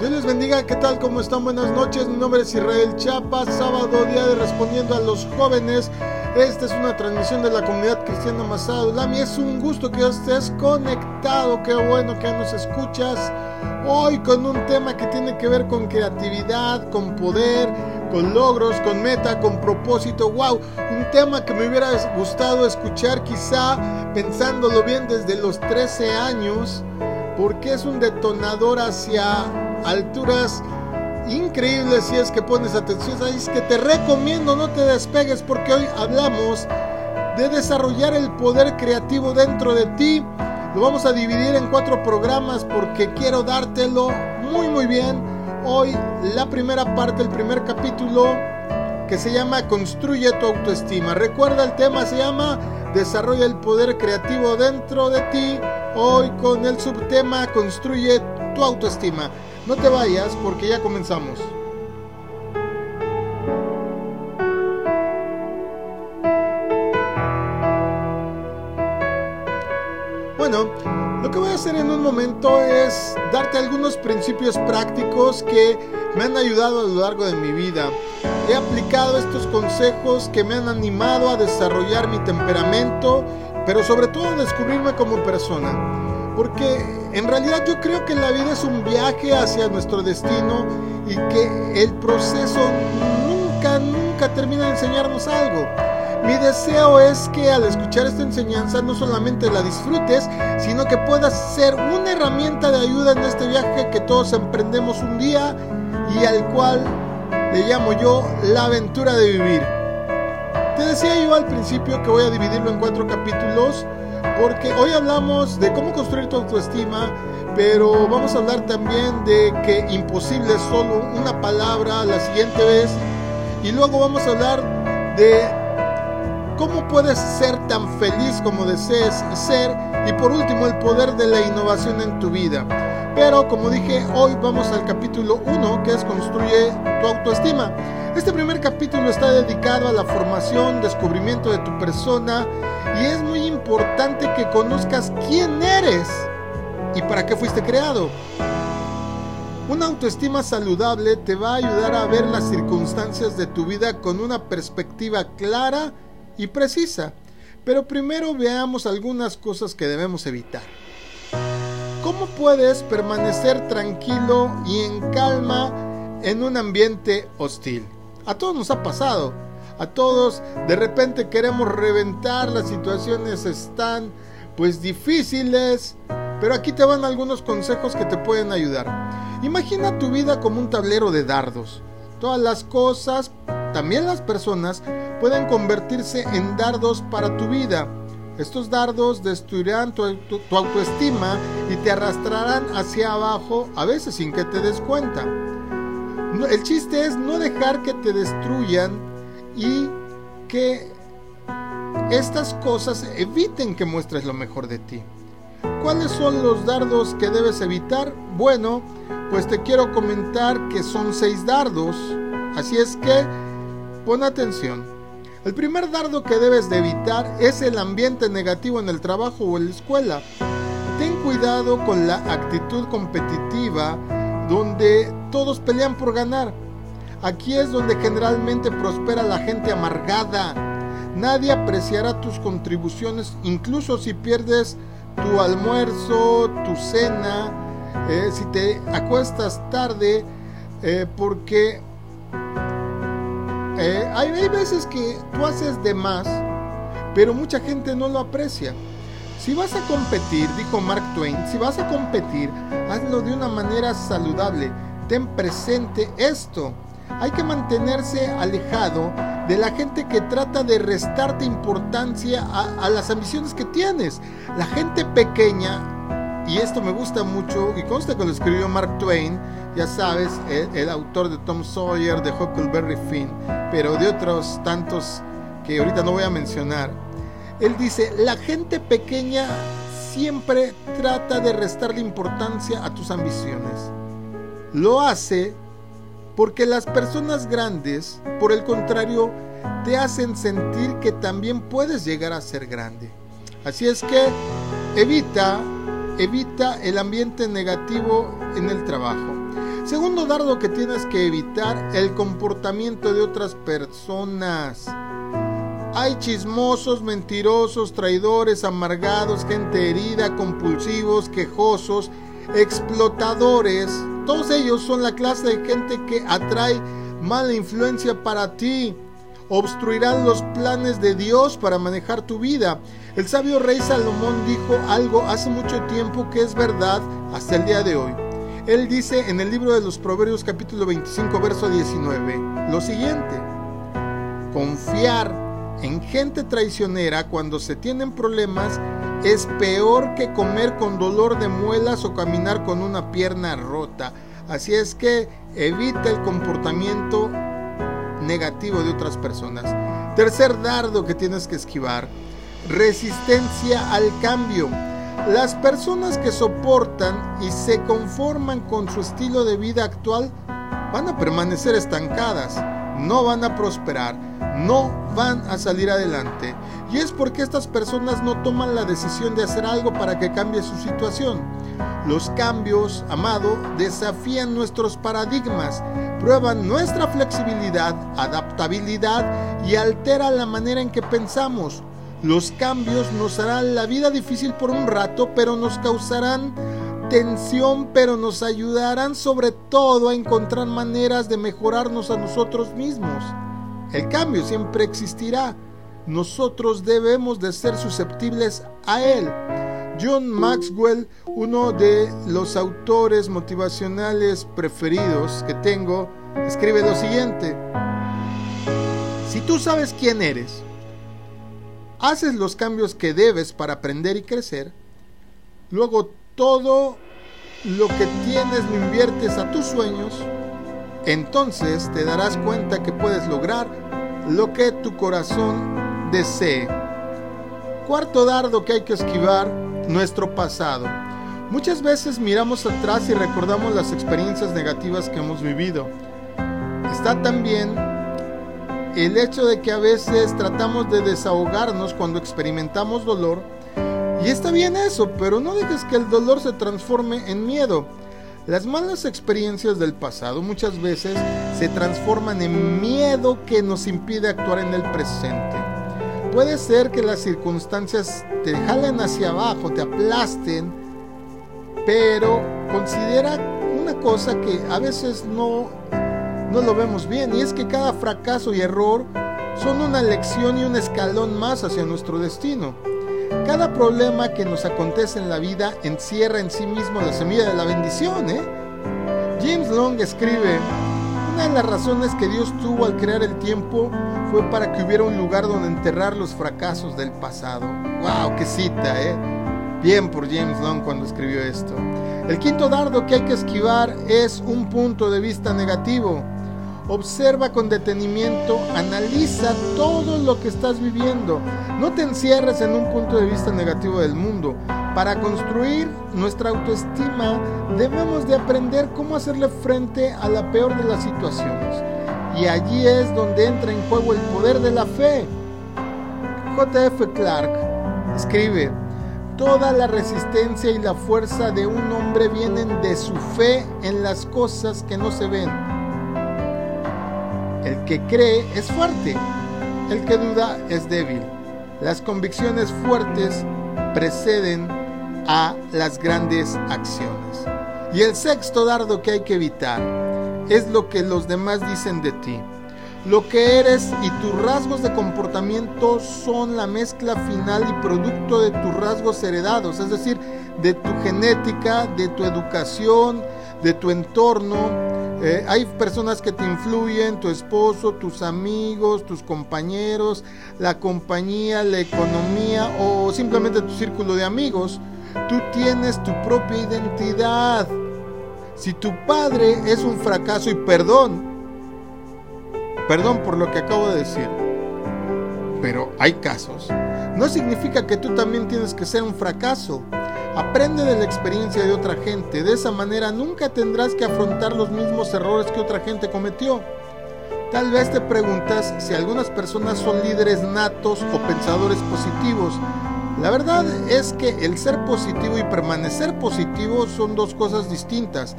Dios les bendiga, ¿qué tal? ¿Cómo están? Buenas noches, mi nombre es Israel Chapa, sábado, día de Respondiendo a los Jóvenes. Esta es una transmisión de la comunidad cristiana Masada Lami. Es un gusto que estés conectado, qué bueno que nos escuchas. Hoy con un tema que tiene que ver con creatividad, con poder, con logros, con meta, con propósito. ¡Wow! Un tema que me hubiera gustado escuchar quizá pensándolo bien desde los 13 años, porque es un detonador hacia alturas increíbles si es que pones atención. Es que te recomiendo no te despegues porque hoy hablamos de desarrollar el poder creativo dentro de ti. Lo vamos a dividir en cuatro programas porque quiero dártelo muy muy bien. Hoy la primera parte, el primer capítulo que se llama Construye tu autoestima. Recuerda el tema se llama Desarrolla el poder creativo dentro de ti. Hoy con el subtema Construye tu autoestima. No te vayas porque ya comenzamos. Bueno, lo que voy a hacer en un momento es darte algunos principios prácticos que me han ayudado a lo largo de mi vida. He aplicado estos consejos que me han animado a desarrollar mi temperamento, pero sobre todo a descubrirme como persona. Porque en realidad yo creo que la vida es un viaje hacia nuestro destino y que el proceso nunca, nunca termina de enseñarnos algo. Mi deseo es que al escuchar esta enseñanza no solamente la disfrutes, sino que puedas ser una herramienta de ayuda en este viaje que todos emprendemos un día y al cual le llamo yo la aventura de vivir. Te decía yo al principio que voy a dividirlo en cuatro capítulos porque hoy hablamos de cómo construir tu autoestima, pero vamos a hablar también de que imposible es solo una palabra la siguiente vez, y luego vamos a hablar de cómo puedes ser tan feliz como desees ser, y por último el poder de la innovación en tu vida. Pero como dije, hoy vamos al capítulo 1, que es construye tu autoestima. Este primer capítulo está dedicado a la formación, descubrimiento de tu persona y es muy importante que conozcas quién eres y para qué fuiste creado. Una autoestima saludable te va a ayudar a ver las circunstancias de tu vida con una perspectiva clara y precisa. Pero primero veamos algunas cosas que debemos evitar. ¿Cómo puedes permanecer tranquilo y en calma en un ambiente hostil? A todos nos ha pasado a todos. De repente queremos reventar, las situaciones están pues difíciles, pero aquí te van algunos consejos que te pueden ayudar. Imagina tu vida como un tablero de dardos. Todas las cosas, también las personas, pueden convertirse en dardos para tu vida. Estos dardos destruirán tu, autoestima y te arrastrarán hacia abajo, a veces sin que te des cuenta. El chiste es no dejar que te destruyan y que estas cosas eviten que muestres lo mejor de ti. ¿Cuáles son los dardos que debes evitar? Bueno, pues te quiero comentar que son seis dardos, así es que pon atención. El primer dardo que debes de evitar es el ambiente negativo en el trabajo o en la escuela. Ten cuidado con la actitud competitiva donde todos pelean por ganar. Aquí es donde generalmente prospera la gente amargada. Nadie apreciará tus contribuciones, incluso si pierdes tu almuerzo, tu cena, eh, si te acuestas tarde, eh, porque eh, hay, hay veces que tú haces de más, pero mucha gente no lo aprecia. Si vas a competir, dijo Mark Twain, si vas a competir, hazlo de una manera saludable. Ten presente esto. Hay que mantenerse alejado de la gente que trata de restarte importancia a, las ambiciones que tienes. La gente pequeña, y esto me gusta mucho, y consta que lo escribió Mark Twain, ya sabes, el, autor de Tom Sawyer, de Huckleberry Finn, pero de otros tantos que ahorita no voy a mencionar. Él dice, la gente pequeña siempre trata de restarle importancia a tus ambiciones. Lo hace porque las personas grandes, por el contrario, te hacen sentir que también puedes llegar a ser grande. Así es que evita, evita el ambiente negativo en el trabajo. Segundo dardo que tienes que evitar, el comportamiento de otras personas. Hay chismosos, mentirosos, traidores, amargados, gente herida, compulsivos, quejosos, explotadores. Todos ellos son la clase de gente que atrae mala influencia para ti. Obstruirán los planes de Dios para manejar tu vida. El sabio rey Salomón dijo algo hace mucho tiempo que es verdad hasta el día de hoy. Él dice en el libro de los Proverbios capítulo 25 verso 19 lo siguiente. Confiar en gente traicionera cuando se tienen problemas es peor que comer con dolor de muelas o caminar con una pierna rota. Así es que evita el comportamiento negativo de otras personas. Tercer dardo que tienes que esquivar. Resistencia al cambio. Las personas que soportan y se conforman con su estilo de vida actual van a permanecer estancadas, no van a prosperar, no van a salir adelante. Y es porque estas personas no toman la decisión de hacer algo para que cambie su situación. Los cambios, amado, desafían nuestros paradigmas, prueban nuestra flexibilidad, adaptabilidad y alteran la manera en que pensamos. Los cambios nos harán la vida difícil por un rato, pero nos causarán pero nos ayudarán sobre todo a encontrar maneras de mejorarnos a nosotros mismos. El cambio siempre existirá. Nosotros debemos de ser susceptibles a él. John Maxwell, uno de los autores motivacionales preferidos que tengo, escribe lo siguiente. Si tú sabes quién eres, haces los cambios que debes para aprender y crecer, luego todo lo que tienes lo inviertes a tus sueños, entonces te darás cuenta que puedes lograr lo que tu corazón desee. Cuarto dardo que hay que esquivar, nuestro pasado. Muchas veces miramos atrás y recordamos las experiencias negativas que hemos vivido. Está también el hecho de que a veces tratamos de desahogarnos cuando experimentamos dolor. Y está bien eso, pero no dejes que el dolor se transforme en miedo. Las malas experiencias del pasado muchas veces se transforman en miedo que nos impide actuar en el presente. Puede ser que las circunstancias te jalen hacia abajo, te aplasten, pero considera una cosa que a veces no no lo vemos bien y es que cada fracaso y error son una lección y un escalón más hacia nuestro destino. Cada problema que nos acontece en la vida encierra en sí mismo la semilla de la bendición. ¿eh? James Long escribe, una de las razones que Dios tuvo al crear el tiempo fue para que hubiera un lugar donde enterrar los fracasos del pasado. ¡Wow! ¡Qué cita! ¿eh? Bien por James Long cuando escribió esto. El quinto dardo que hay que esquivar es un punto de vista negativo. Observa con detenimiento, analiza todo lo que estás viviendo. No te encierres en un punto de vista negativo del mundo. Para construir nuestra autoestima debemos de aprender cómo hacerle frente a la peor de las situaciones. Y allí es donde entra en juego el poder de la fe. JF Clark escribe, Toda la resistencia y la fuerza de un hombre vienen de su fe en las cosas que no se ven el que cree es fuerte, el que duda es débil. Las convicciones fuertes preceden a las grandes acciones. Y el sexto dardo que hay que evitar es lo que los demás dicen de ti. Lo que eres y tus rasgos de comportamiento son la mezcla final y producto de tus rasgos heredados, es decir, de tu genética, de tu educación, de tu entorno, eh, hay personas que te influyen, tu esposo, tus amigos, tus compañeros, la compañía, la economía o simplemente tu círculo de amigos. Tú tienes tu propia identidad. Si tu padre es un fracaso y perdón, perdón por lo que acabo de decir, pero hay casos, no significa que tú también tienes que ser un fracaso. Aprende de la experiencia de otra gente. De esa manera nunca tendrás que afrontar los mismos errores que otra gente cometió. Tal vez te preguntas si algunas personas son líderes natos o pensadores positivos. La verdad es que el ser positivo y permanecer positivo son dos cosas distintas.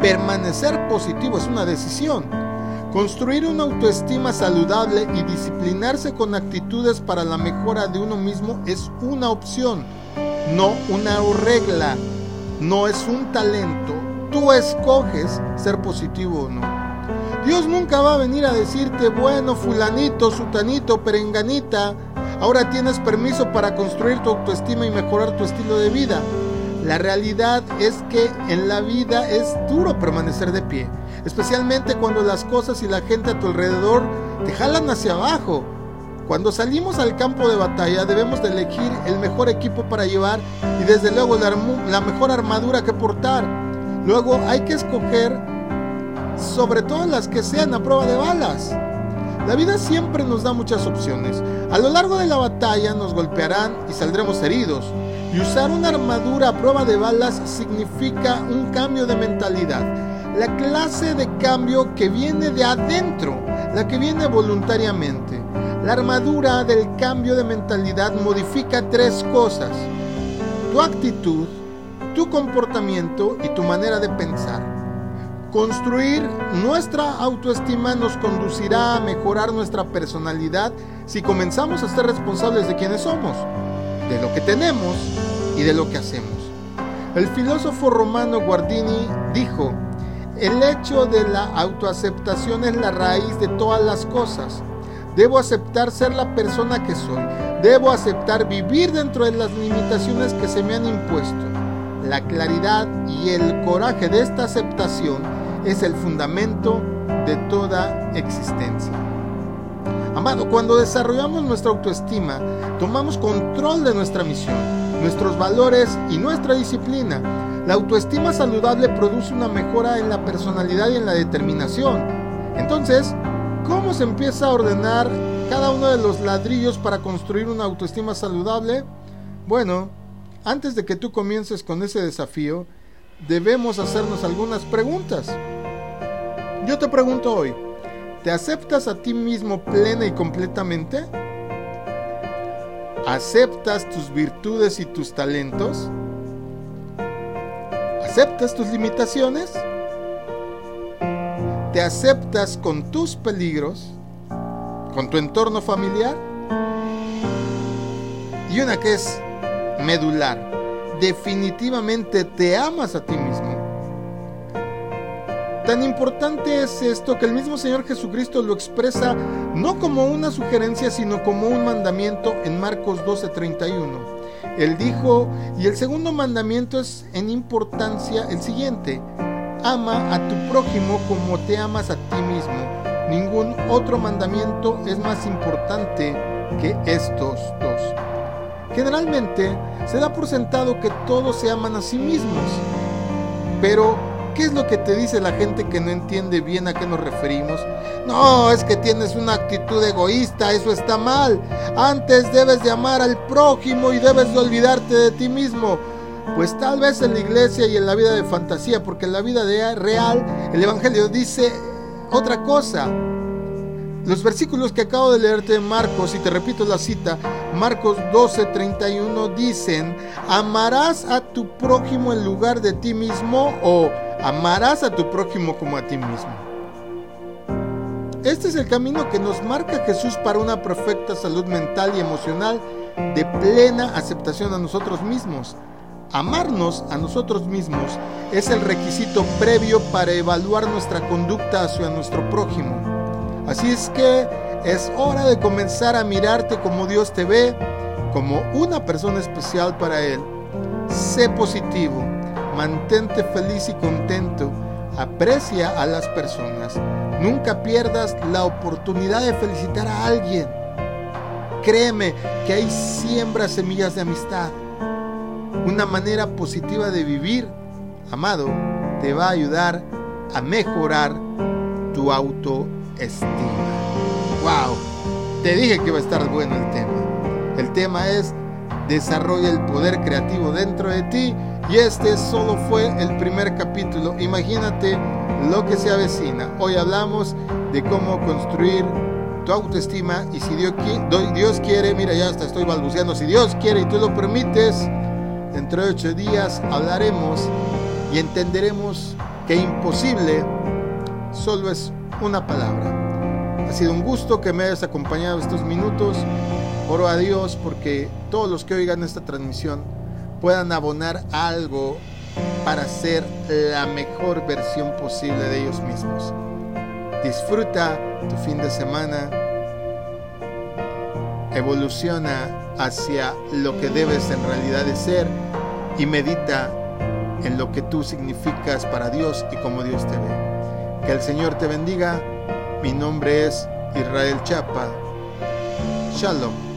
permanecer positivo es una decisión. Construir una autoestima saludable y disciplinarse con actitudes para la mejora de uno mismo es una opción, no una regla, no es un talento. Tú escoges ser positivo o no. Dios nunca va a venir a decirte, bueno, fulanito, sutanito, perenganita, ahora tienes permiso para construir tu autoestima y mejorar tu estilo de vida. La realidad es que en la vida es duro permanecer de pie, especialmente cuando las cosas y la gente a tu alrededor te jalan hacia abajo. Cuando salimos al campo de batalla debemos de elegir el mejor equipo para llevar y desde luego la mejor armadura que portar. Luego hay que escoger sobre todo las que sean a prueba de balas. La vida siempre nos da muchas opciones. A lo largo de la batalla nos golpearán y saldremos heridos. Y usar una armadura a prueba de balas significa un cambio de mentalidad. La clase de cambio que viene de adentro, la que viene voluntariamente. La armadura del cambio de mentalidad modifica tres cosas. Tu actitud, tu comportamiento y tu manera de pensar. Construir nuestra autoestima nos conducirá a mejorar nuestra personalidad si comenzamos a ser responsables de quienes somos de lo que tenemos y de lo que hacemos. El filósofo romano Guardini dijo, el hecho de la autoaceptación es la raíz de todas las cosas. Debo aceptar ser la persona que soy. Debo aceptar vivir dentro de las limitaciones que se me han impuesto. La claridad y el coraje de esta aceptación es el fundamento de toda existencia. Amado, cuando desarrollamos nuestra autoestima, tomamos control de nuestra misión, nuestros valores y nuestra disciplina. La autoestima saludable produce una mejora en la personalidad y en la determinación. Entonces, ¿cómo se empieza a ordenar cada uno de los ladrillos para construir una autoestima saludable? Bueno, antes de que tú comiences con ese desafío, debemos hacernos algunas preguntas. Yo te pregunto hoy, ¿Te aceptas a ti mismo plena y completamente? ¿Aceptas tus virtudes y tus talentos? ¿Aceptas tus limitaciones? ¿Te aceptas con tus peligros? ¿Con tu entorno familiar? Y una que es medular, definitivamente te amas a ti mismo. Tan importante es esto que el mismo Señor Jesucristo lo expresa no como una sugerencia, sino como un mandamiento en Marcos 12:31. Él dijo, y el segundo mandamiento es en importancia el siguiente, ama a tu prójimo como te amas a ti mismo. Ningún otro mandamiento es más importante que estos dos. Generalmente se da por sentado que todos se aman a sí mismos, pero ¿Qué es lo que te dice la gente que no entiende bien a qué nos referimos? No, es que tienes una actitud egoísta, eso está mal. Antes debes de amar al prójimo y debes de olvidarte de ti mismo. Pues tal vez en la iglesia y en la vida de fantasía, porque en la vida real el Evangelio dice otra cosa. Los versículos que acabo de leerte de Marcos, y te repito la cita, Marcos 12, 31 dicen, amarás a tu prójimo en lugar de ti mismo o amarás a tu prójimo como a ti mismo. Este es el camino que nos marca Jesús para una perfecta salud mental y emocional de plena aceptación a nosotros mismos. Amarnos a nosotros mismos es el requisito previo para evaluar nuestra conducta hacia nuestro prójimo. Así es que es hora de comenzar a mirarte como Dios te ve, como una persona especial para Él. Sé positivo, mantente feliz y contento, aprecia a las personas. Nunca pierdas la oportunidad de felicitar a alguien. Créeme que ahí siembra semillas de amistad. Una manera positiva de vivir, amado, te va a ayudar a mejorar tu auto estima. ¡Wow! Te dije que iba a estar bueno el tema. El tema es desarrolla el poder creativo dentro de ti y este solo fue el primer capítulo. Imagínate lo que se avecina. Hoy hablamos de cómo construir tu autoestima y si Dios, quiere, mira ya hasta estoy balbuceando, si Dios quiere y tú lo permites, dentro de ocho días hablaremos y entenderemos que imposible solo es una palabra. Ha sido un gusto que me hayas acompañado estos minutos. Oro a Dios porque todos los que oigan esta transmisión puedan abonar algo para ser la mejor versión posible de ellos mismos. Disfruta tu fin de semana. Evoluciona hacia lo que debes en realidad de ser y medita en lo que tú significas para Dios y como Dios te ve. Que el Señor te bendiga. Mi nombre es Israel Chapa. Shalom.